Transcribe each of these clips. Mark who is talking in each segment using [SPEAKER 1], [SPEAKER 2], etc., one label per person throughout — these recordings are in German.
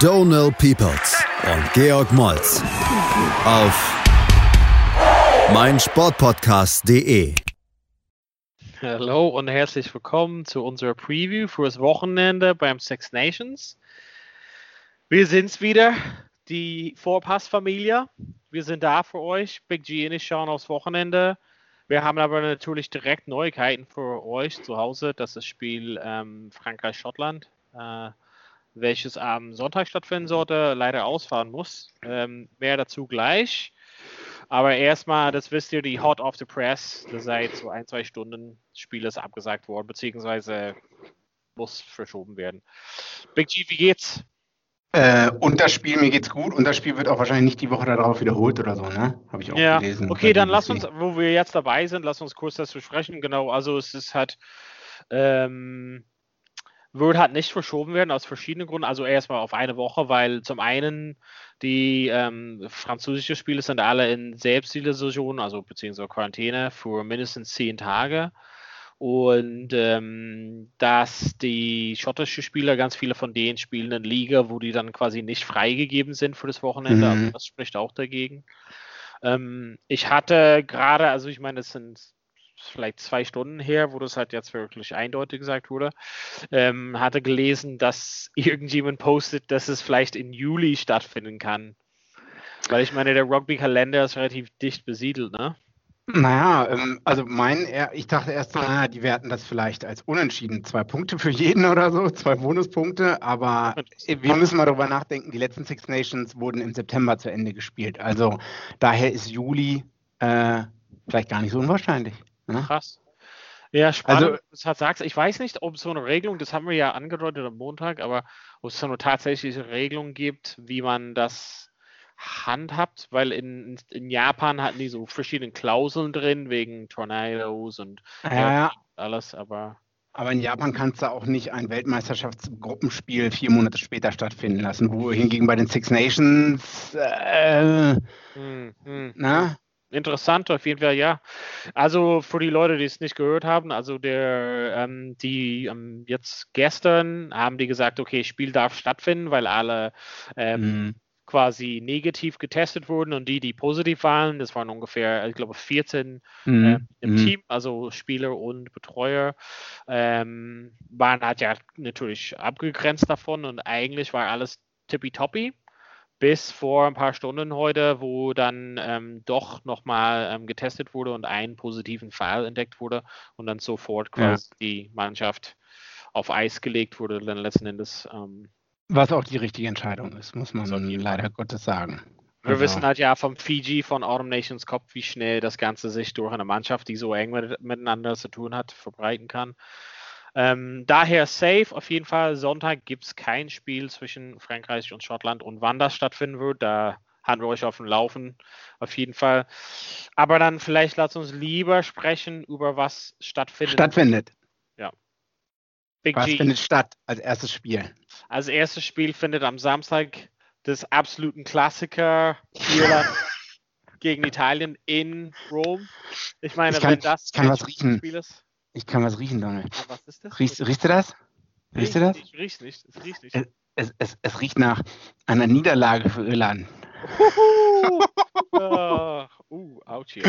[SPEAKER 1] Donal Peoples und Georg Moltz auf meinsportpodcast.de.
[SPEAKER 2] Hallo und herzlich willkommen zu unserer Preview fürs Wochenende beim Six Nations. Wir sind's wieder, die Vorpassfamilie. Wir sind da für euch. Big G und ich schauen aufs Wochenende. Wir haben aber natürlich direkt Neuigkeiten für euch zu Hause. Das ist das Spiel ähm, Frankreich-Schottland, äh, welches am Sonntag stattfinden sollte, leider ausfahren muss. Ähm, mehr dazu gleich. Aber erstmal, das wisst ihr, die Hot of the Press, das seit so ein, zwei Stunden Spiel ist abgesagt worden, beziehungsweise muss verschoben werden. Big G, wie geht's?
[SPEAKER 3] Äh, und das Spiel, mir geht's gut, und das Spiel wird auch wahrscheinlich nicht die Woche darauf wiederholt oder so, ne? Habe ich auch
[SPEAKER 2] ja.
[SPEAKER 3] gelesen.
[SPEAKER 2] Okay, dann lass uns, wo wir jetzt dabei sind, lass uns kurz das besprechen. Genau, also es ist halt, ähm, wird halt nicht verschoben werden aus verschiedenen Gründen. Also erstmal auf eine Woche, weil zum einen die ähm, französischen Spiele sind alle in Selbstisolation, also beziehungsweise Quarantäne für mindestens zehn Tage. Und ähm, dass die schottischen Spieler, ganz viele von denen spielen in Liga, wo die dann quasi nicht freigegeben sind für das Wochenende.
[SPEAKER 3] Mhm.
[SPEAKER 2] Also das spricht auch dagegen. Ähm, ich hatte gerade, also ich meine, das sind vielleicht zwei Stunden her, wo das halt jetzt wirklich eindeutig gesagt wurde, ähm, hatte gelesen, dass irgendjemand postet, dass es vielleicht im Juli stattfinden kann. Weil ich meine, der Rugby-Kalender ist relativ dicht besiedelt, ne?
[SPEAKER 3] Naja, ähm, also mein, ich dachte erst, naja, die werten das vielleicht als unentschieden. Zwei Punkte für jeden oder so, zwei Bonuspunkte, aber wir müssen mal darüber nachdenken, die letzten Six Nations wurden im September zu Ende gespielt. Also daher ist Juli äh, vielleicht gar nicht so unwahrscheinlich. Ne?
[SPEAKER 2] Krass. Ja, spannend,
[SPEAKER 3] Also-
[SPEAKER 2] hat sagst. Ich weiß nicht, ob es so eine Regelung, das haben wir ja angedeutet am Montag, aber ob es so eine tatsächliche Regelung gibt, wie man das handhabt, weil in, in Japan hatten die so verschiedene Klauseln drin, wegen Tornados und
[SPEAKER 3] Ja,
[SPEAKER 2] alles, aber
[SPEAKER 3] Aber in Japan kannst du auch nicht ein Weltmeisterschaftsgruppenspiel vier Monate später stattfinden lassen, wohingegen bei den Six Nations, äh,
[SPEAKER 2] hm, hm.
[SPEAKER 3] na,
[SPEAKER 2] Interessant, auf jeden Fall, ja. Also für die Leute, die es nicht gehört haben, also der, ähm, die ähm, jetzt gestern haben die gesagt, okay, Spiel darf stattfinden, weil alle ähm,
[SPEAKER 3] Mhm.
[SPEAKER 2] quasi negativ getestet wurden und die, die positiv waren, das waren ungefähr, ich glaube, 14
[SPEAKER 3] Mhm.
[SPEAKER 2] äh, im
[SPEAKER 3] Mhm.
[SPEAKER 2] Team, also Spieler und Betreuer, ähm, waren halt ja natürlich abgegrenzt davon und eigentlich war alles tippitoppi bis vor ein paar Stunden heute, wo dann ähm, doch nochmal ähm, getestet wurde und einen positiven Fall entdeckt wurde und dann sofort
[SPEAKER 3] Ja.
[SPEAKER 2] quasi die Mannschaft auf Eis gelegt wurde, dann letzten Endes. Ähm,
[SPEAKER 3] Was auch die richtige Entscheidung ist, muss man leider Gottes sagen.
[SPEAKER 2] wir
[SPEAKER 3] Also,
[SPEAKER 2] wissen halt ja vom Fiji, von Autumn Nations Cup, wie schnell das Ganze sich durch eine Mannschaft, die so eng mit, miteinander zu tun hat, verbreiten kann. Ähm, daher safe, auf jeden Fall. Sonntag gibt es kein Spiel zwischen Frankreich und Schottland und wann das stattfinden wird, da haben wir euch auf dem Laufen, auf jeden Fall. Aber dann vielleicht lasst uns lieber sprechen über was stattfindet.
[SPEAKER 3] stattfindet.
[SPEAKER 2] Big
[SPEAKER 3] Was
[SPEAKER 2] G.
[SPEAKER 3] findet statt als erstes Spiel?
[SPEAKER 2] Als erstes Spiel findet am Samstag des absoluten Klassiker Irland gegen Italien in Rom. Ich meine,
[SPEAKER 3] Ich kann-
[SPEAKER 2] wenn das
[SPEAKER 3] ich kann
[SPEAKER 2] kein
[SPEAKER 3] was riechen.
[SPEAKER 2] Spiel ist,
[SPEAKER 3] Ich kann was riechen, Donald.
[SPEAKER 2] ja, was ist das?
[SPEAKER 3] Riechst, riechst du das? Riechst du das?
[SPEAKER 2] Ich riech's nicht. Es riecht nicht.
[SPEAKER 3] Es, es, es riecht nach einer Niederlage für Irland.
[SPEAKER 2] Huhu. Ah, uh, ouchie.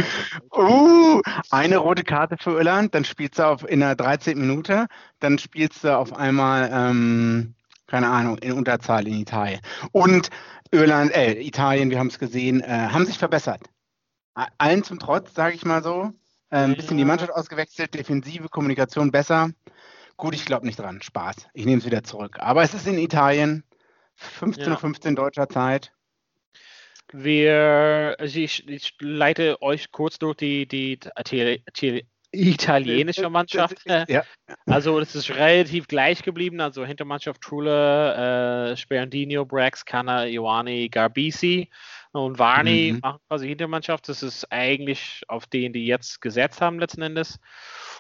[SPEAKER 3] Uh, eine rote Karte für Irland, dann spielst du auf, in der 13. Minute, dann spielst du auf einmal, ähm, keine Ahnung, in Unterzahl in Italien. Und Irland, äh, Italien, wir haben es gesehen, äh, haben sich verbessert. Allen zum Trotz, sage ich mal so. Ein bisschen die
[SPEAKER 2] Ja.
[SPEAKER 3] Mannschaft ausgewechselt, defensive Kommunikation besser. Gut, ich glaube nicht dran. Spaß. Ich nehme es wieder zurück. Aber es ist in Italien, 15.15 Uhr deutscher Zeit.
[SPEAKER 2] Wir, also ich, ich leite euch kurz durch die, die, die, die italienische Mannschaft. äh,
[SPEAKER 3] Ja.
[SPEAKER 2] Also es ist relativ gleich geblieben. Also Hintermannschaft Trule, äh, Sperandino, Brax, Canna, Ioani, Garbisi. Und Varney mhm. machen quasi Hintermannschaft. Das ist eigentlich auf den, die jetzt gesetzt haben letzten Endes.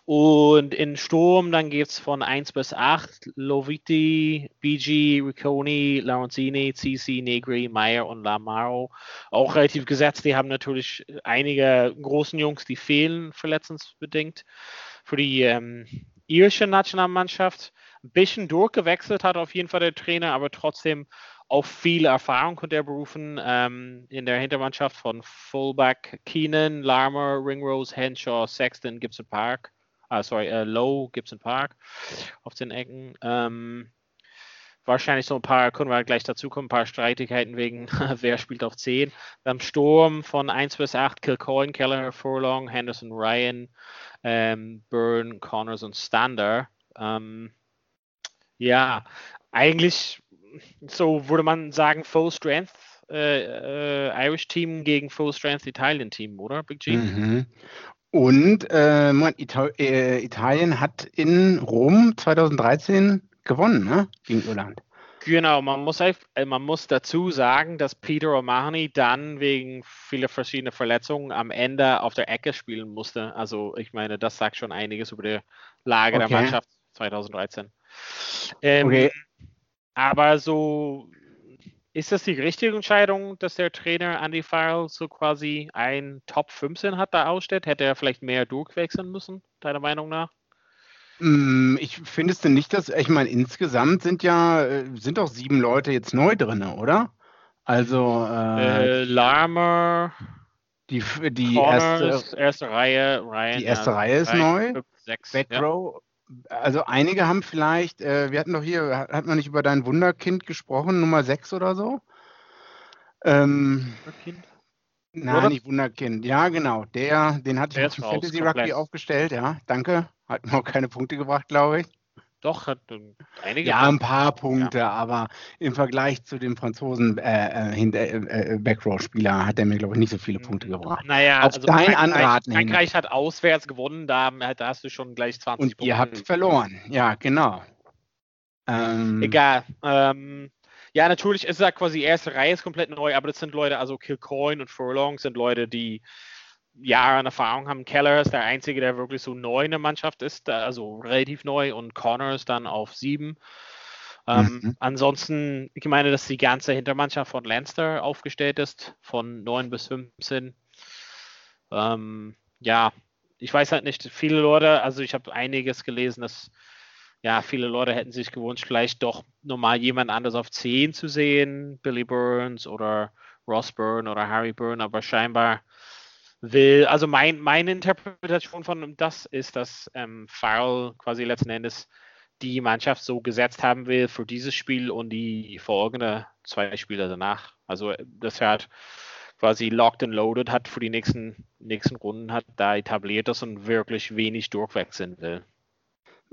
[SPEAKER 2] Und in Sturm, dann geht es von 1 bis 8. Loviti, BG, Ricconi, Lorenzini, CC, Negri, Meyer und Lamaro. Auch relativ gesetzt. Die haben natürlich einige großen Jungs, die fehlen, verletzungsbedingt. Für die ähm, irische Nationalmannschaft ein bisschen durchgewechselt hat auf jeden Fall der Trainer, aber trotzdem auf viel Erfahrung konnte er berufen ähm, in der Hintermannschaft von Fullback Keenan, Larmer, Ringrose, Henshaw, Sexton, Gibson Park ah, sorry, äh, Low, Gibson Park auf den Ecken. Ähm, wahrscheinlich so ein paar, können wir gleich dazu kommen, ein paar Streitigkeiten wegen, wer spielt auf 10. Dann Sturm von 1 bis 8, Kilcoyne, Keller, Furlong, Henderson, Ryan, ähm, Byrne, Connors und Stander. Ähm, ja, eigentlich so würde man sagen, Full Strength äh, äh, Irish Team gegen Full Strength Italian Team, oder, Big G? Mhm.
[SPEAKER 3] Und äh, Ita äh, Italien hat in Rom 2013 gewonnen, ne? Gegen Irland.
[SPEAKER 2] Genau, man muss, äh, man muss dazu sagen, dass Peter O'Mahony dann wegen vieler verschiedener Verletzungen am Ende auf der Ecke spielen musste. Also ich meine, das sagt schon einiges über die Lage okay. der Mannschaft 2013. Ähm, okay. Aber so ist das die richtige Entscheidung, dass der Trainer Andy Farrell so quasi ein Top 15 hat da ausstellt? Hätte er vielleicht mehr durchwechseln müssen, deiner Meinung nach?
[SPEAKER 3] Mm, ich finde es denn nicht, dass, ich meine, insgesamt sind ja, äh, sind doch sieben Leute jetzt neu drin, oder? Also,
[SPEAKER 2] äh, äh, Larmer,
[SPEAKER 3] die, die erste,
[SPEAKER 2] erste Reihe, Ryan,
[SPEAKER 3] die erste Reihe ist neu. Fünf, sechs, Back ja. Also einige haben vielleicht, äh, wir hatten doch hier, hatten wir nicht über dein Wunderkind gesprochen, Nummer 6 oder so? Ähm, Wunderkind? Nein, oder? nicht Wunderkind. Ja, genau. Der, den hatte ich auf Fantasy Rugby aufgestellt, ja. Danke. Hat mir auch keine Punkte gebracht, glaube ich.
[SPEAKER 2] Doch, hat einige.
[SPEAKER 3] Ja, ein paar Punkte, ja. aber im Vergleich zu dem Franzosen äh, äh, äh, äh, Backrow-Spieler hat er mir, glaube ich, nicht so viele Punkte mhm. gebracht.
[SPEAKER 2] Naja, Auf also dein Frankreich, Anraten Frankreich hat auswärts gewonnen, da, da, hast du schon gleich 20
[SPEAKER 3] Und Punkte. ihr habt verloren, ja, genau.
[SPEAKER 2] Ähm, Egal. Ähm, ja, natürlich ist er quasi, erste Reihe ist komplett neu, aber das sind Leute, also Kilcoin und Furlong sind Leute, die Jahre an Erfahrung haben. Keller ist der Einzige, der wirklich so neu in der Mannschaft ist, also relativ neu und Connor ist dann auf sieben. Ähm, mhm. Ansonsten, ich meine, dass die ganze Hintermannschaft von Lanster aufgestellt ist, von 9 bis 15. Ähm, ja, ich weiß halt nicht, viele Leute, also ich habe einiges gelesen, dass ja, viele Leute hätten sich gewünscht, vielleicht doch nochmal jemand anders auf 10 zu sehen, Billy Burns oder Ross Byrne oder Harry Byrne, aber scheinbar will, also mein, meine Interpretation von das ist, dass ähm, Farrell quasi letzten Endes die Mannschaft so gesetzt haben will für dieses Spiel und die folgende zwei Spiele danach. Also das hat quasi locked and loaded hat für die nächsten, nächsten Runden hat da etabliert ist und wirklich wenig durchwechseln will.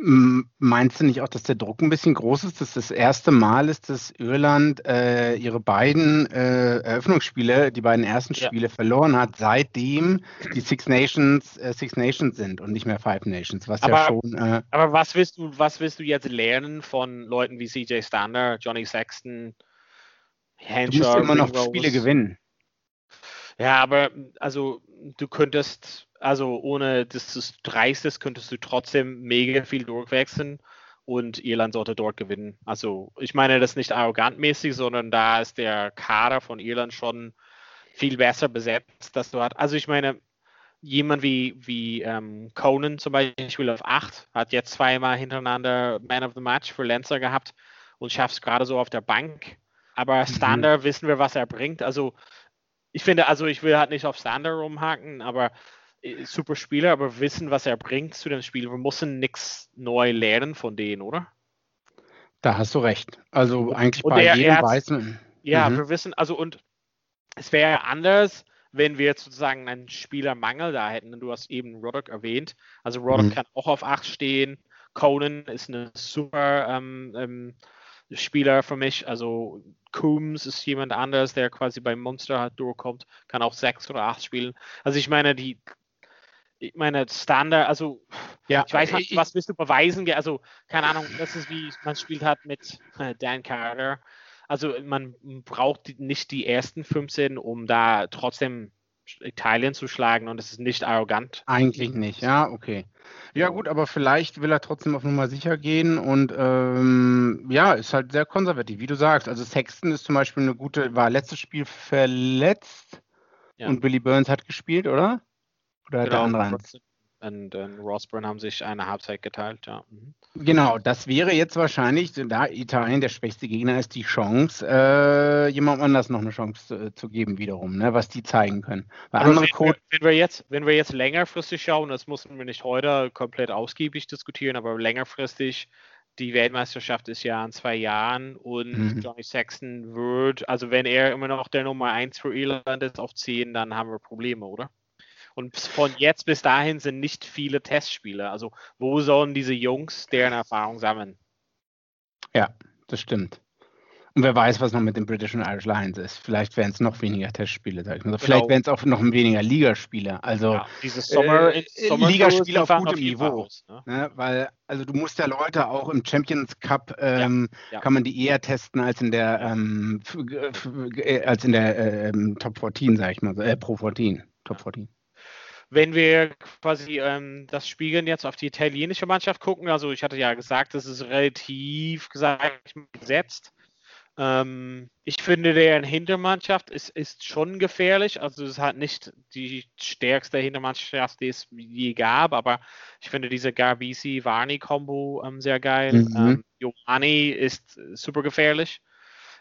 [SPEAKER 3] Meinst du nicht auch, dass der Druck ein bisschen groß ist? Dass das erste Mal ist, dass Irland äh, ihre beiden äh, Eröffnungsspiele, die beiden ersten Spiele ja. verloren hat, seitdem die Six Nations äh, Six Nations sind und nicht mehr Five Nations, was aber, ja schon.
[SPEAKER 2] Äh, aber was willst du, was willst du jetzt lernen von Leuten wie CJ Stander, Johnny Sexton,
[SPEAKER 3] Henshaw, Du musst immer noch Spiele gewinnen.
[SPEAKER 2] Ja, aber also du könntest also ohne dass du dreistest, könntest du trotzdem mega viel durchwechseln und Irland sollte dort gewinnen. Also ich meine das nicht arrogantmäßig, sondern da ist der Kader von Irland schon viel besser besetzt, dass du hast. Also ich meine, jemand wie, wie ähm, Conan zum Beispiel auf 8 hat jetzt zweimal hintereinander Man of the Match für Lancer gehabt und schafft es gerade so auf der Bank. Aber mhm. Standard mhm. wissen wir, was er bringt. Also ich finde, also ich will halt nicht auf Standard rumhaken, aber super Spieler, aber wissen, was er bringt zu dem Spiel. Wir müssen nichts neu lernen von denen, oder?
[SPEAKER 3] Da hast du recht. Also eigentlich und bei der, jedem weißen.
[SPEAKER 2] Ja, mhm. wir wissen, also und es wäre anders, wenn wir sozusagen einen Spielermangel da hätten. Du hast eben Roddick erwähnt. Also Roddick mhm. kann auch auf 8 stehen. Conan ist eine super ähm, ähm, Spieler für mich. Also Coombs ist jemand anders, der quasi beim Monster halt durchkommt, kann auch 6 oder 8 spielen. Also ich meine, die ich meine, Standard, also ja, ich weiß nicht, was willst du beweisen? Also, keine Ahnung, das ist wie man spielt hat mit äh, Dan Carter. also man braucht nicht die ersten 15, um da trotzdem Italien zu schlagen und es ist nicht arrogant.
[SPEAKER 3] Eigentlich nicht, ja, okay. Ja gut, aber vielleicht will er trotzdem auf Nummer sicher gehen und ähm, ja, ist halt sehr konservativ, wie du sagst. Also Sexton ist zum Beispiel eine gute, war letztes Spiel verletzt ja. und Billy Burns hat gespielt, oder?
[SPEAKER 2] Oder genau, der andere und, und Rosburn haben sich eine Halbzeit geteilt, ja. Mhm.
[SPEAKER 3] Genau, das wäre jetzt wahrscheinlich, da Italien der schwächste Gegner ist, die Chance, äh, jemand anders noch eine Chance zu, äh, zu geben, wiederum, ne, was die zeigen können.
[SPEAKER 2] Weil andere wenn, wir, wenn, wir jetzt, wenn wir jetzt längerfristig schauen, das müssen wir nicht heute komplett ausgiebig diskutieren, aber längerfristig, die Weltmeisterschaft ist ja in zwei Jahren und mhm. Johnny Sexton wird, also wenn er immer noch der Nummer 1 für Irland ist auf 10, dann haben wir Probleme, oder? Und von jetzt bis dahin sind nicht viele Testspiele. Also wo sollen diese Jungs deren Erfahrung sammeln?
[SPEAKER 3] Ja, das stimmt. Und wer weiß, was noch mit den British und Irish Lions ist. Vielleicht wären es noch weniger Testspiele, sag ich mal. Genau. Vielleicht wären es auch noch weniger Ligaspiele. Also ja,
[SPEAKER 2] diese Sommer, äh,
[SPEAKER 3] Sommer Ligaspiele auf gutem Niveau. Aus, ne? Ne? Weil, also du musst ja Leute auch im Champions Cup ähm, ja, ja. kann man die eher testen als in der ähm, als in der äh, Top 14, sag ich mal, äh, Pro 14. Top 14
[SPEAKER 2] wenn wir quasi ähm, das Spiegeln jetzt auf die italienische Mannschaft gucken, also ich hatte ja gesagt, das ist relativ gesagt gesetzt. Ähm, ich finde, deren Hintermannschaft ist, ist schon gefährlich. Also es hat nicht die stärkste Hintermannschaft, die es je gab, aber ich finde diese Garbisi-Varni-Kombo ähm, sehr geil. Mhm. Ähm, Giovanni ist super gefährlich.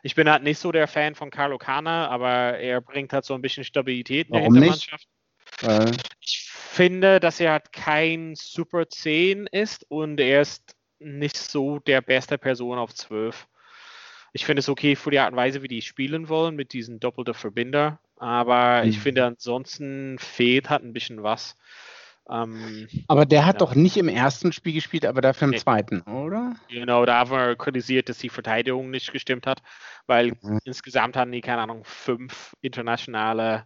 [SPEAKER 2] Ich bin halt nicht so der Fan von Carlo Cana, aber er bringt halt so ein bisschen Stabilität in
[SPEAKER 3] Warum der Hintermannschaft. Nicht?
[SPEAKER 2] Äh. Ich finde, dass er halt kein Super 10 ist und er ist nicht so der beste Person auf 12. Ich finde es okay für die Art und Weise, wie die spielen wollen mit diesen doppelten Verbinder, aber mhm. ich finde ansonsten fehlt halt ein bisschen was.
[SPEAKER 3] Ähm, aber der hat ja. doch nicht im ersten Spiel gespielt, aber dafür im nee. zweiten, oder?
[SPEAKER 2] Genau, da haben wir kritisiert, dass die Verteidigung nicht gestimmt hat, weil mhm. insgesamt hatten die, keine Ahnung, fünf internationale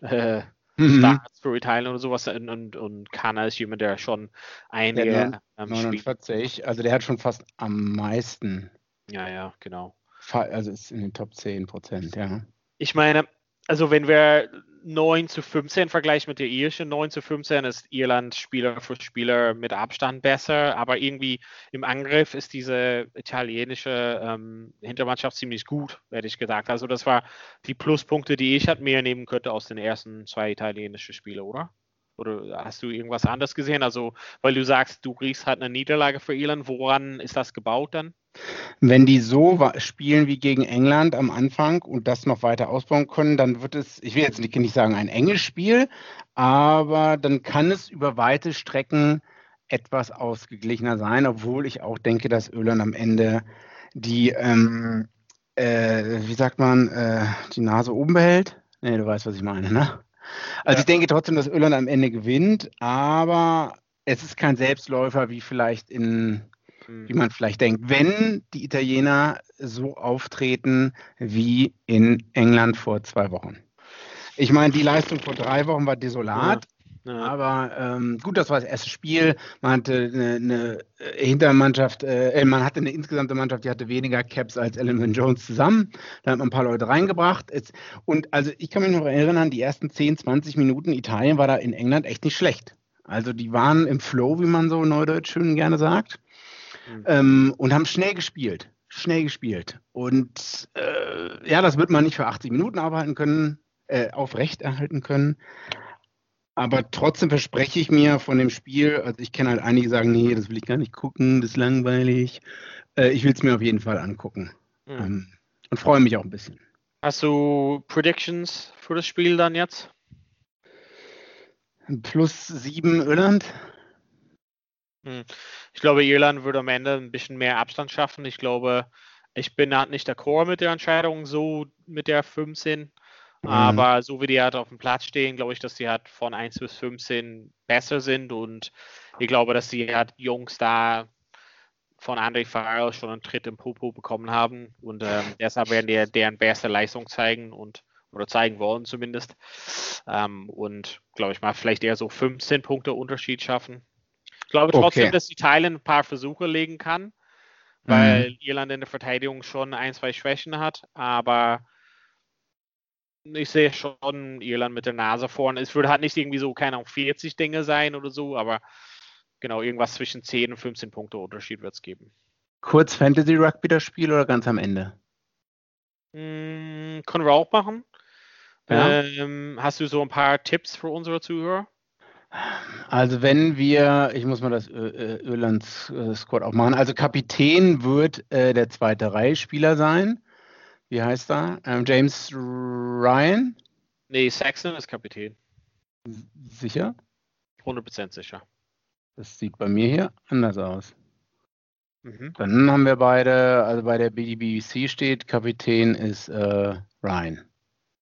[SPEAKER 2] äh, mhm. Starts für Italien oder sowas und, und, Kana ist jemand, der schon einige
[SPEAKER 3] der ähm, 49, spielt. also der hat schon fast am meisten.
[SPEAKER 2] Ja, ja, genau.
[SPEAKER 3] Also ist in den Top 10 Prozent, ja.
[SPEAKER 2] Ich meine, also wenn wir 9 zu 15 vergleichen mit der irischen 9 zu 15 ist Irland Spieler für Spieler mit Abstand besser, aber irgendwie im Angriff ist diese italienische ähm, Hintermannschaft ziemlich gut, hätte ich gesagt. Also das war die Pluspunkte, die ich halt mehr nehmen könnte aus den ersten zwei italienischen Spielen, oder? Oder hast du irgendwas anderes gesehen? Also, weil du sagst, du kriegst halt eine Niederlage für Irland, woran ist das gebaut dann?
[SPEAKER 3] Wenn die so spielen wie gegen England am Anfang und das noch weiter ausbauen können, dann wird es, ich will jetzt nicht, nicht sagen ein enges Spiel, aber dann kann es über weite Strecken etwas ausgeglichener sein, obwohl ich auch denke, dass Öland am Ende die, ähm, äh, wie sagt man, äh, die Nase oben behält. Nee, du weißt, was ich meine, ne? Also ja. ich denke trotzdem, dass Öland am Ende gewinnt, aber es ist kein Selbstläufer wie vielleicht in wie man vielleicht denkt, wenn die Italiener so auftreten wie in England vor zwei Wochen. Ich meine, die Leistung vor drei Wochen war desolat. Ja. Ja. Aber ähm, gut, das war das erste Spiel. Man hatte eine, eine Hintermannschaft, äh, man hatte eine insgesamte Mannschaft, die hatte weniger Caps als Ellen Jones zusammen. Da hat man ein paar Leute reingebracht. Und also ich kann mich noch erinnern, die ersten 10, 20 Minuten Italien war da in England echt nicht schlecht. Also die waren im Flow, wie man so neudeutsch schön gerne sagt. Mhm. Ähm, und haben schnell gespielt. Schnell gespielt. Und äh, ja, das wird man nicht für 80 Minuten arbeiten können, äh, aufrechterhalten können. Aber trotzdem verspreche ich mir von dem Spiel, also ich kenne halt einige, die sagen, nee, das will ich gar nicht gucken, das ist langweilig. Äh, ich will es mir auf jeden Fall angucken. Mhm. Ähm, und freue mich auch ein bisschen.
[SPEAKER 2] Hast du Predictions für das Spiel dann jetzt?
[SPEAKER 3] Plus sieben Irland.
[SPEAKER 2] Hm. Ich glaube, Irland würde am Ende ein bisschen mehr Abstand schaffen. Ich glaube, ich bin halt nicht der Chor mit der Entscheidung, so mit der 15. Mhm. Aber so wie die halt auf dem Platz stehen, glaube ich, dass die halt von 1 bis 15 besser sind. Und ich glaube, dass die halt Jungs da von André Farrell schon einen Tritt im Popo bekommen haben. Und ähm, deshalb werden die deren beste Leistung zeigen und oder zeigen wollen zumindest. Ähm, und glaube ich mal, vielleicht eher so 15 Punkte Unterschied schaffen. Ich glaube trotzdem, okay. dass Italien ein paar Versuche legen kann, weil mhm. Irland in der Verteidigung schon ein, zwei Schwächen hat, aber ich sehe schon Irland mit der Nase vorne. Es würde halt nicht irgendwie so, keine Ahnung, 40 Dinge sein oder so, aber genau, irgendwas zwischen 10 und 15 Punkte Unterschied wird es geben.
[SPEAKER 3] Kurz Fantasy Rugby das Spiel oder ganz am Ende?
[SPEAKER 2] Hm, können wir auch machen. Ja. Ähm, hast du so ein paar Tipps für unsere Zuhörer?
[SPEAKER 3] Also wenn wir, ich muss mal das Irlands äh, Squad auch machen. Also Kapitän wird äh, der zweite Reihe-Spieler sein. Wie heißt er? Ähm, James Ryan?
[SPEAKER 2] Nee, Saxon ist Kapitän.
[SPEAKER 3] Sicher?
[SPEAKER 2] 100% sicher.
[SPEAKER 3] Das sieht bei mir hier anders aus. Mhm. Dann haben wir beide, also bei der BDBC steht, Kapitän ist äh, Ryan.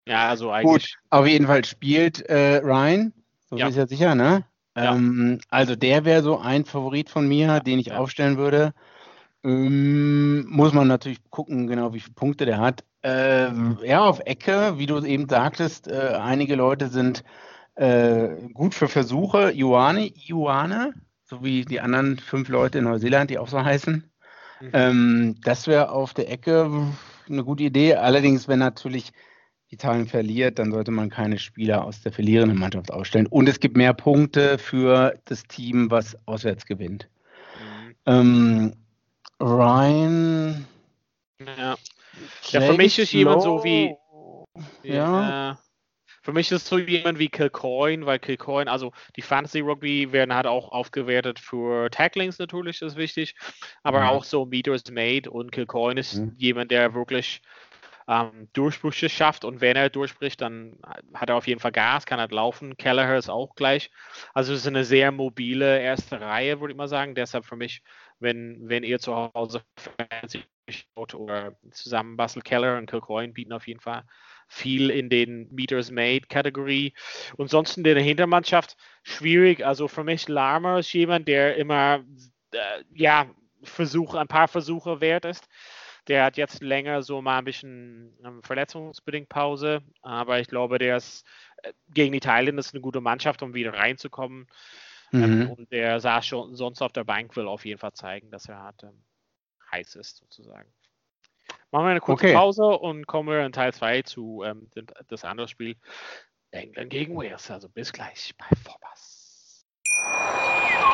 [SPEAKER 2] Ja, also eigentlich. Gut,
[SPEAKER 3] auf jeden Fall spielt äh, Ryan, so ja. ist ja sicher, ne? Ja. Ähm, also der wäre so ein Favorit von mir, ja. den ich ja. aufstellen würde. Ähm, muss man natürlich gucken, genau wie viele Punkte der hat. Äh, ja, auf Ecke, wie du eben sagtest, äh, einige Leute sind äh, gut für Versuche. Ioane, Ioane, so wie die anderen fünf Leute in Neuseeland, die auch so heißen. Mhm. Ähm, das wäre auf der Ecke eine gute Idee. Allerdings, wenn natürlich Italien verliert, dann sollte man keine Spieler aus der verlierenden Mannschaft ausstellen. Und es gibt mehr Punkte für das Team, was auswärts gewinnt. Mhm. Ähm, Ryan.
[SPEAKER 2] Ja. ja, für mich ist jemand so wie. Ja. Äh, für mich ist so jemand wie Kilcoin, weil Kilcoin, also die Fantasy Rugby werden halt auch aufgewertet für Tacklings natürlich, ist wichtig, aber mhm. auch so Meters Made und Kilcoin ist mhm. jemand, der wirklich ähm, Durchbrüche schafft und wenn er durchbricht, dann hat er auf jeden Fall Gas, kann halt laufen. Kelleher ist auch gleich. Also es ist eine sehr mobile erste Reihe, würde ich mal sagen. Deshalb für mich, wenn, wenn ihr zu Hause Fantasy oder zusammen Basel Keller und Kilcoin bieten auf jeden Fall viel in den Meters Made Kategorie. Und sonst in der Hintermannschaft schwierig. Also für mich Larmer ist jemand, der immer äh, ja Versuche, ein paar Versuche wert ist. Der hat jetzt länger so mal ein bisschen ähm, verletzungsbedingt Pause, aber ich glaube, der ist äh, gegen Italien ist eine gute Mannschaft, um wieder reinzukommen. Ähm, mhm. Ähm, und der sah schon sonst auf der Bank will auf jeden Fall zeigen, dass er hat, ähm, heiß ist sozusagen. Machen wir eine kurze okay. Pause und kommen wir in Teil 2 zu ähm, das andere Spiel England gegen Wales. Also bis gleich bei Vorpass.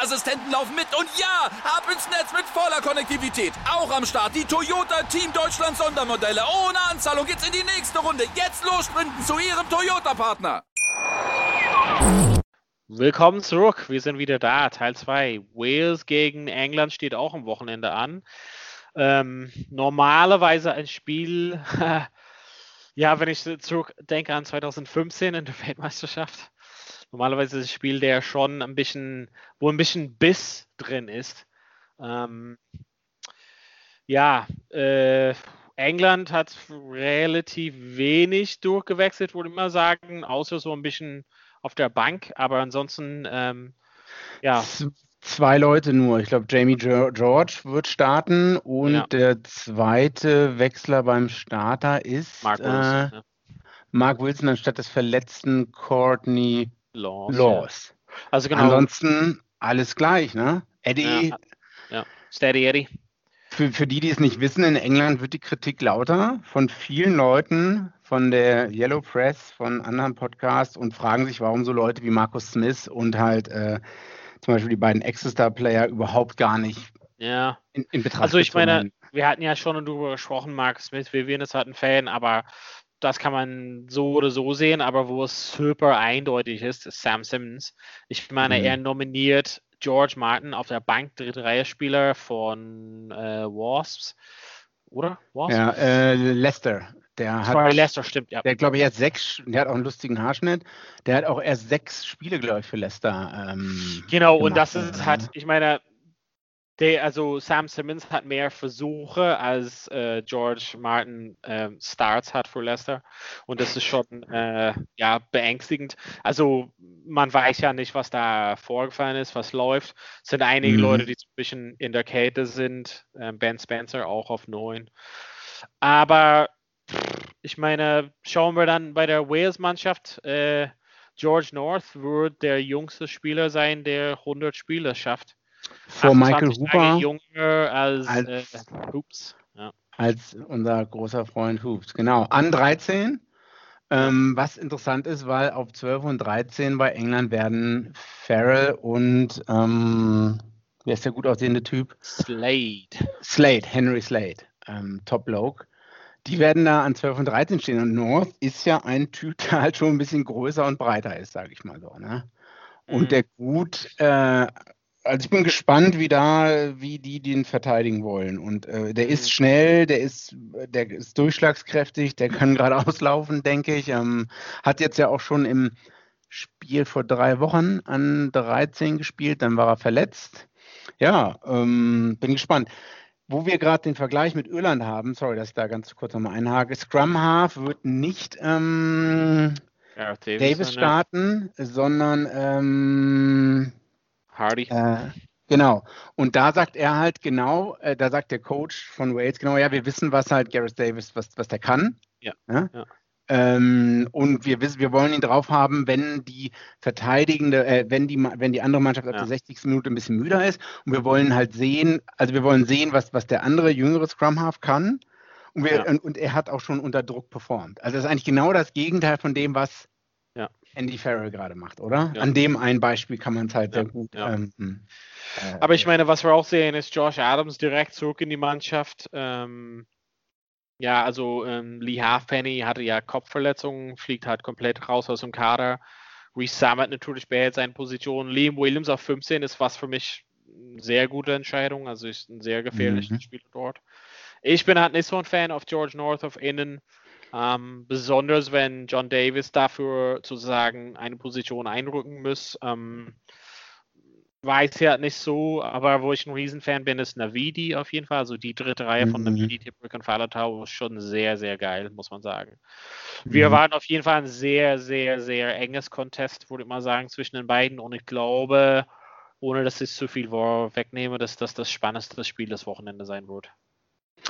[SPEAKER 4] Sicherheitsassistenten laufen mit. Und ja, ab ins Netz mit voller Konnektivität. Auch am Start die Toyota Team Deutschland Sondermodelle. Ohne Anzahlung geht's in die nächste Runde. Jetzt los sprinten zu Ihrem Toyota-Partner.
[SPEAKER 2] Willkommen zurück. Wir sind wieder da. Teil 2. Wales gegen England steht auch am Wochenende an. Ähm, normalerweise ein Spiel, ja, wenn ich zurückdenke an 2015 in der Weltmeisterschaft, normalerweise ist ein Spiel, der schon ein bisschen, wo ein bisschen Biss drin ist. Ähm, ja, äh, England hat relativ wenig durchgewechselt, würde ich mal sagen, außer so ein bisschen auf der Bank, aber ansonsten, ähm, ja.
[SPEAKER 3] Zwei Leute nur. Ich glaube, Jamie George wird starten und ja. der zweite Wechsler beim Starter ist Mark Wilson, äh, ja. Mark Wilson anstatt des verletzten Courtney Laws. Laws. Ja. Also genau. Ansonsten alles gleich, ne?
[SPEAKER 2] Eddie. Ja, Steady Eddie.
[SPEAKER 3] Für, für die, die es nicht wissen, in England wird die Kritik lauter von vielen Leuten, von der Yellow Press, von anderen Podcasts und fragen sich, warum so Leute wie Markus Smith und halt äh, zum Beispiel die beiden Extra-Player überhaupt gar nicht
[SPEAKER 2] ja. in, in Betracht Also ich meine, wir hatten ja schon darüber gesprochen, Markus Smith, wir wären jetzt halt ein Fan, aber das kann man so oder so sehen, aber wo es super eindeutig ist, ist Sam Simmons. Ich meine, mhm. er nominiert George Martin auf der Bank, dritte Reihe Spieler von äh, Wasps. Oder?
[SPEAKER 3] Wasps? Ja, äh, Leicester. Der hat,
[SPEAKER 2] Sorry, Leicester, stimmt, ja.
[SPEAKER 3] Der glaube ich erst sechs, der hat auch einen lustigen Haarschnitt. Der hat auch erst sechs Spiele, glaube ich, für Leicester. Ähm,
[SPEAKER 2] genau, gemacht. und das ist halt, ich meine, Der, also Sam Simmons hat mehr Versuche als äh, George Martin äh, Starts hat für Leicester. Und das ist schon äh, ja, beängstigend. Also man weiß ja nicht, was da vorgefallen ist, was läuft. Es sind einige mhm. Leute, die ein bisschen in der Kälte sind. Ähm, ben Spencer auch auf 9. Aber ich meine, schauen wir dann bei der Wales-Mannschaft. Äh, George North wird der jüngste Spieler sein, der 100 Spiele schafft.
[SPEAKER 3] Vor Michael Hooper.
[SPEAKER 2] Jünger als, als, äh, Hoops.
[SPEAKER 3] Ja. als unser großer Freund Hoops. Genau. An 13. Ähm, was interessant ist, weil auf 12 und 13 bei England werden Farrell und ähm, wer ist der gut aussehende Typ?
[SPEAKER 2] Slade.
[SPEAKER 3] Slade, Henry Slade, ähm, Top Bloke. Die werden da an 12 und 13 stehen. Und North ist ja ein Typ, der halt schon ein bisschen größer und breiter ist, sage ich mal so. Ne? Und mhm. der gut äh, also ich bin gespannt, wie da, wie die den verteidigen wollen. Und äh, der ist mhm. schnell, der ist, der ist durchschlagskräftig, der kann gerade auslaufen, denke ich. Ähm, hat jetzt ja auch schon im Spiel vor drei Wochen an 13 gespielt, dann war er verletzt. Ja, ähm, bin gespannt. Wo wir gerade den Vergleich mit Irland haben, sorry, dass ich da ganz kurz nochmal einhake, Scrum Half wird nicht ähm, ja, Davis, Davis starten, sondern ähm,
[SPEAKER 2] Hardy.
[SPEAKER 3] Äh, genau. Und da sagt er halt genau, äh, da sagt der Coach von Wales genau, ja, wir wissen, was halt Gareth Davis, was, was der kann.
[SPEAKER 2] Ja. ja?
[SPEAKER 3] ja. Ähm, und wir wissen, wir wollen ihn drauf haben, wenn die verteidigende, äh, wenn die, wenn die andere Mannschaft ab ja. der 60. Minute ein bisschen müder ist. Und wir wollen halt sehen, also wir wollen sehen, was, was der andere jüngere Scrum Half kann. Und, wir, ja. und, und, er hat auch schon unter Druck performt. Also das ist eigentlich genau das Gegenteil von dem, was. Andy Farrell gerade macht, oder? Ja. An dem ein Beispiel kann man es halt ja. sehr gut. Ähm, hm,
[SPEAKER 2] äh, Aber ich meine, was wir auch sehen, ist Josh Adams direkt zurück in die Mannschaft. Ähm, ja, also ähm, Lee Halfpenny hatte ja Kopfverletzungen, fliegt halt komplett raus aus dem Kader. Reese Summit natürlich behält seine Position. Liam Williams auf 15 ist was für mich eine sehr gute Entscheidung. Also ist ein sehr gefährlicher mhm. Spieler dort. Ich bin halt nicht so ein Fan auf George North auf Innen. Ähm, besonders wenn John Davis dafür sozusagen eine Position einrücken muss. Ähm, weiß ja nicht so, aber wo ich ein Riesenfan bin, ist Navidi auf jeden Fall. Also die dritte Reihe von mhm. Navidi, Tipperick und Falatau ist schon sehr, sehr geil, muss man sagen. Mhm. Wir waren auf jeden Fall ein sehr, sehr, sehr enges Contest, würde ich mal sagen, zwischen den beiden. Und ich glaube, ohne dass ich zu viel wegnehme, dass das das spannendste Spiel des Wochenende sein wird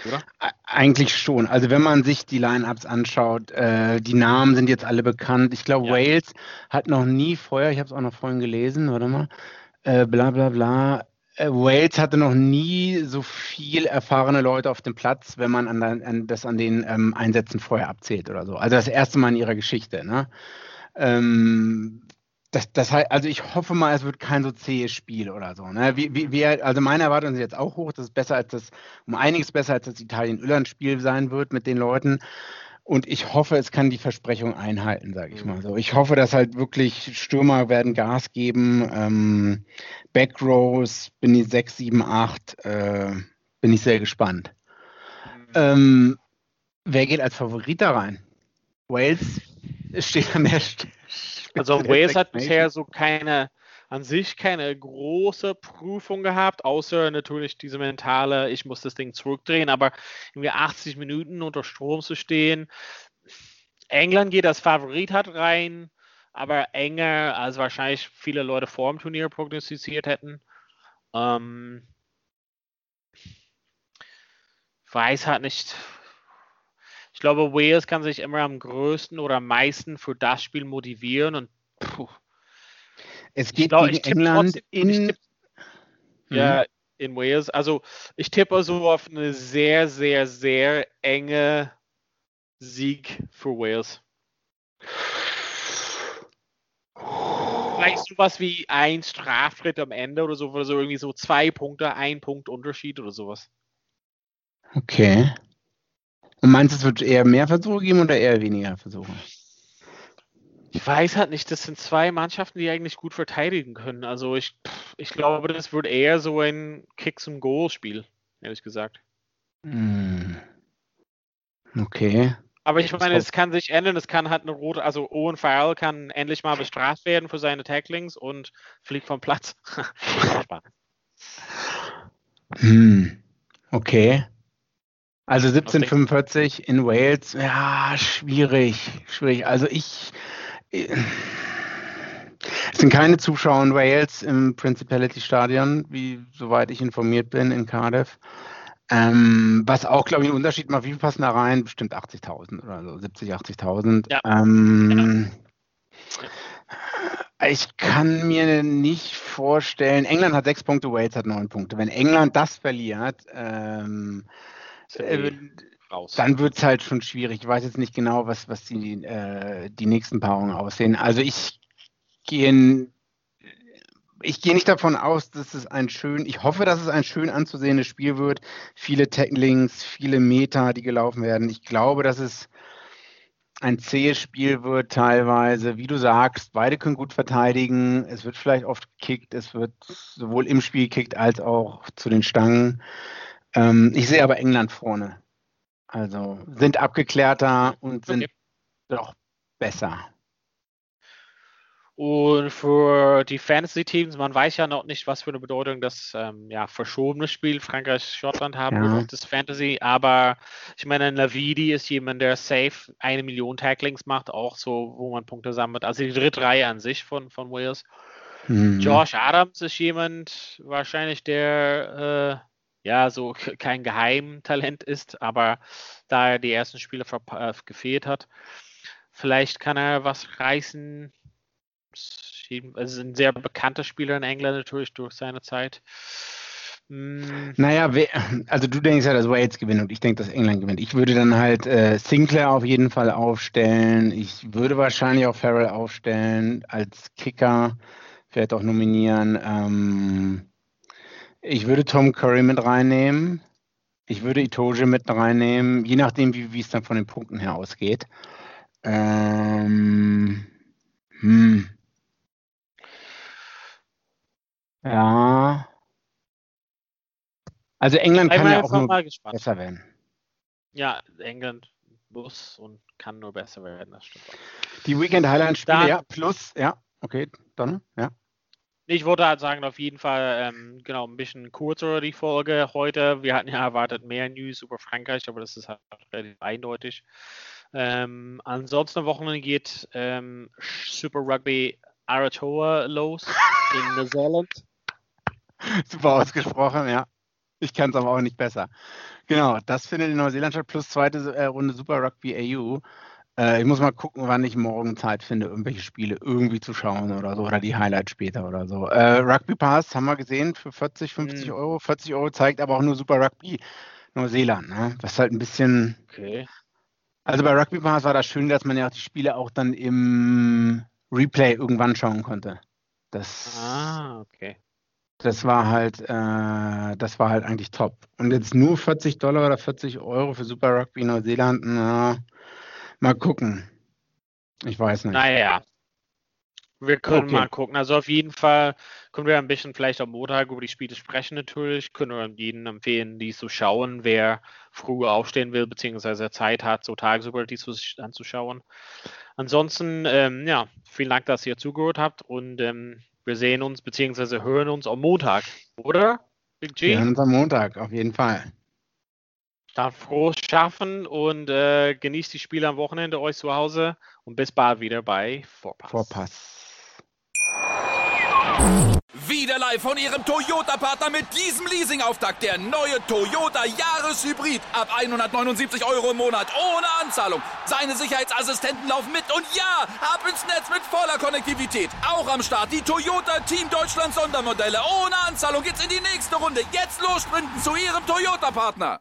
[SPEAKER 3] oder? Eigentlich schon. Also wenn man sich die Line-Ups anschaut, äh, die Namen sind jetzt alle bekannt. Ich glaube, ja. Wales hat noch nie vorher, ich habe es auch noch vorhin gelesen, warte mal, äh, bla bla bla. Äh, Wales hatte noch nie so viel erfahrene Leute auf dem Platz, wenn man an, an das an den ähm, Einsätzen vorher abzählt oder so. Also das erste Mal in ihrer Geschichte. Ne? Ähm, das, das heißt, also ich hoffe mal, es wird kein so zähes Spiel oder so. Ne? Wie, wie, wie, also meine Erwartungen sind jetzt auch hoch, dass es besser als das, um einiges besser als das Italien-Irland-Spiel sein wird mit den Leuten. Und ich hoffe, es kann die Versprechung einhalten, sage ich mal so. Ich hoffe, dass halt wirklich Stürmer werden Gas geben. Ähm, Backrows bin ich 6, 7, 8. Äh, bin ich sehr gespannt. Mhm. Ähm, wer geht als Favorit da rein? Wales steht an der Stelle.
[SPEAKER 2] Also Wales hat bisher so keine, an sich keine große Prüfung gehabt, außer natürlich diese mentale, ich muss das Ding zurückdrehen, aber irgendwie 80 Minuten unter Strom zu stehen. England geht als Favorit hat rein, aber enger, als wahrscheinlich viele Leute vor dem Turnier prognostiziert hätten. Ähm, weiß halt nicht, ich glaube, Wales kann sich immer am größten oder am meisten für das Spiel motivieren und puh.
[SPEAKER 3] es geht glaub, gegen England trotzdem, in tipp,
[SPEAKER 2] ja, mhm. in Wales. Also ich tippe so auf eine sehr, sehr, sehr enge Sieg für Wales. Vielleicht sowas wie ein Straftritt am Ende oder so, oder so irgendwie so zwei Punkte, ein Punkt Unterschied oder sowas.
[SPEAKER 3] Okay. Und meinst du, es wird eher mehr Versuche geben oder eher weniger Versuche?
[SPEAKER 2] Ich weiß halt nicht, das sind zwei Mannschaften, die eigentlich gut verteidigen können. Also ich, ich glaube, das wird eher so ein Kick zum Goal-Spiel, ehrlich gesagt.
[SPEAKER 3] Hm. Okay.
[SPEAKER 2] Aber ich meine, es kann sich ändern, es kann halt eine rote, also Owen Farrell kann endlich mal bestraft werden für seine Tacklings und fliegt vom Platz.
[SPEAKER 3] Hm, okay. Also 1745 in Wales, ja, schwierig, schwierig. Also ich, es sind keine Zuschauer in Wales im Principality Stadion, wie soweit ich informiert bin, in Cardiff. Ähm, was auch, glaube ich, einen Unterschied macht. Wie viel passen da rein? Bestimmt 80.000 oder so, 70, 80.000. Ja. Ähm, ja. Ich kann mir nicht vorstellen, England hat sechs Punkte, Wales hat neun Punkte. Wenn England das verliert, ähm, äh, dann wird es halt schon schwierig. Ich weiß jetzt nicht genau, was, was die, äh, die nächsten Paarungen aussehen. Also ich gehe ich gehe nicht davon aus, dass es ein schön, ich hoffe, dass es ein schön anzusehendes Spiel wird. Viele Tacklings, viele Meter, die gelaufen werden. Ich glaube, dass es ein zähes Spiel wird teilweise. Wie du sagst, beide können gut verteidigen. Es wird vielleicht oft gekickt. Es wird sowohl im Spiel gekickt als auch zu den Stangen. Ähm, ich sehe aber England vorne. Also sind abgeklärter und sind okay. doch besser.
[SPEAKER 2] Und für die Fantasy-Teams, man weiß ja noch nicht, was für eine Bedeutung das ähm, ja, verschobene Spiel Frankreich-Schottland haben ja. wird, das Fantasy. Aber ich meine, Navidi ist jemand, der safe eine Million Tacklings macht, auch so, wo man Punkte sammelt. Also die dritte Reihe an sich von, von Wales. Mhm. Josh Adams ist jemand, wahrscheinlich, der äh, ja so kein Geheimtalent ist, aber da er die ersten Spiele äh, gefehlt hat, vielleicht kann er was reißen also ein sehr bekannter Spieler in England natürlich durch seine Zeit.
[SPEAKER 3] Hm. Naja, also du denkst ja, dass Wales gewinnt und ich denke, dass England gewinnt. Ich würde dann halt äh, Sinclair auf jeden Fall aufstellen. Ich würde wahrscheinlich auch Farrell aufstellen als Kicker, vielleicht auch nominieren. Ähm, ich würde Tom Curry mit reinnehmen. Ich würde Itoje mit reinnehmen, je nachdem, wie, wie es dann von den Punkten her ausgeht. Ähm, hm. Ja. Also England kann ja auch nur besser werden.
[SPEAKER 2] Ja, England muss und kann nur besser werden, das stimmt.
[SPEAKER 3] Die Weekend Highland Spiele, ja, plus, ja, okay, dann, ja.
[SPEAKER 2] Ich wollte halt sagen, auf jeden Fall, ähm, genau, ein bisschen kürzer die Folge heute. Wir hatten ja erwartet mehr News über Frankreich, aber das ist halt relativ eindeutig. Ähm, ansonsten am Wochenende geht ähm, Super Rugby Aratoa los in Neuseeland.
[SPEAKER 3] Super ausgesprochen, ja. Ich kann es aber auch nicht besser. Genau, das findet in Neuseeland statt, plus zweite äh, Runde Super Rugby AU. Äh, ich muss mal gucken, wann ich morgen Zeit finde, irgendwelche Spiele irgendwie zu schauen oder so, oder die Highlights später oder so. Äh, Rugby Pass haben wir gesehen für 40, 50 mhm. Euro. 40 Euro zeigt aber auch nur Super Rugby Neuseeland, ne? was halt ein bisschen. Okay. Also bei Rugby Pass war das schön, dass man ja auch die Spiele auch dann im Replay irgendwann schauen konnte. Das,
[SPEAKER 2] ah, okay
[SPEAKER 3] das war halt, äh, das war halt eigentlich top. Und jetzt nur 40 Dollar oder 40 Euro für Super Rugby Neuseeland, na, mal gucken. Ich weiß nicht.
[SPEAKER 2] Naja. Wir können okay. mal gucken. Also auf jeden Fall können wir ein bisschen vielleicht am Montag über die Spiele sprechen natürlich. Können wir jedem empfehlen, die zu schauen, wer früher aufstehen will, beziehungsweise Zeit hat, so tagsüber die zu, anzuschauen. Ansonsten, ähm, ja, vielen Dank, dass ihr zugehört habt und ähm, wir sehen uns bzw. hören uns am Montag, oder?
[SPEAKER 3] Big G? Wir hören uns am Montag, auf jeden Fall.
[SPEAKER 2] Dann frohes Schaffen und äh, genießt die Spiele am Wochenende euch zu Hause und bis bald wieder bei Vorpass.
[SPEAKER 3] Vorpass.
[SPEAKER 4] Wieder live von Ihrem Toyota-Partner mit diesem Leasing-Auftakt. Der neue Toyota Jahreshybrid. Ab 179 Euro im Monat. Ohne Anzahlung. Seine Sicherheitsassistenten laufen mit. Und ja, ab ins Netz mit voller Konnektivität. Auch am Start die Toyota Team Deutschland Sondermodelle. Ohne Anzahlung geht's in die nächste Runde. Jetzt los sprinten zu Ihrem Toyota-Partner.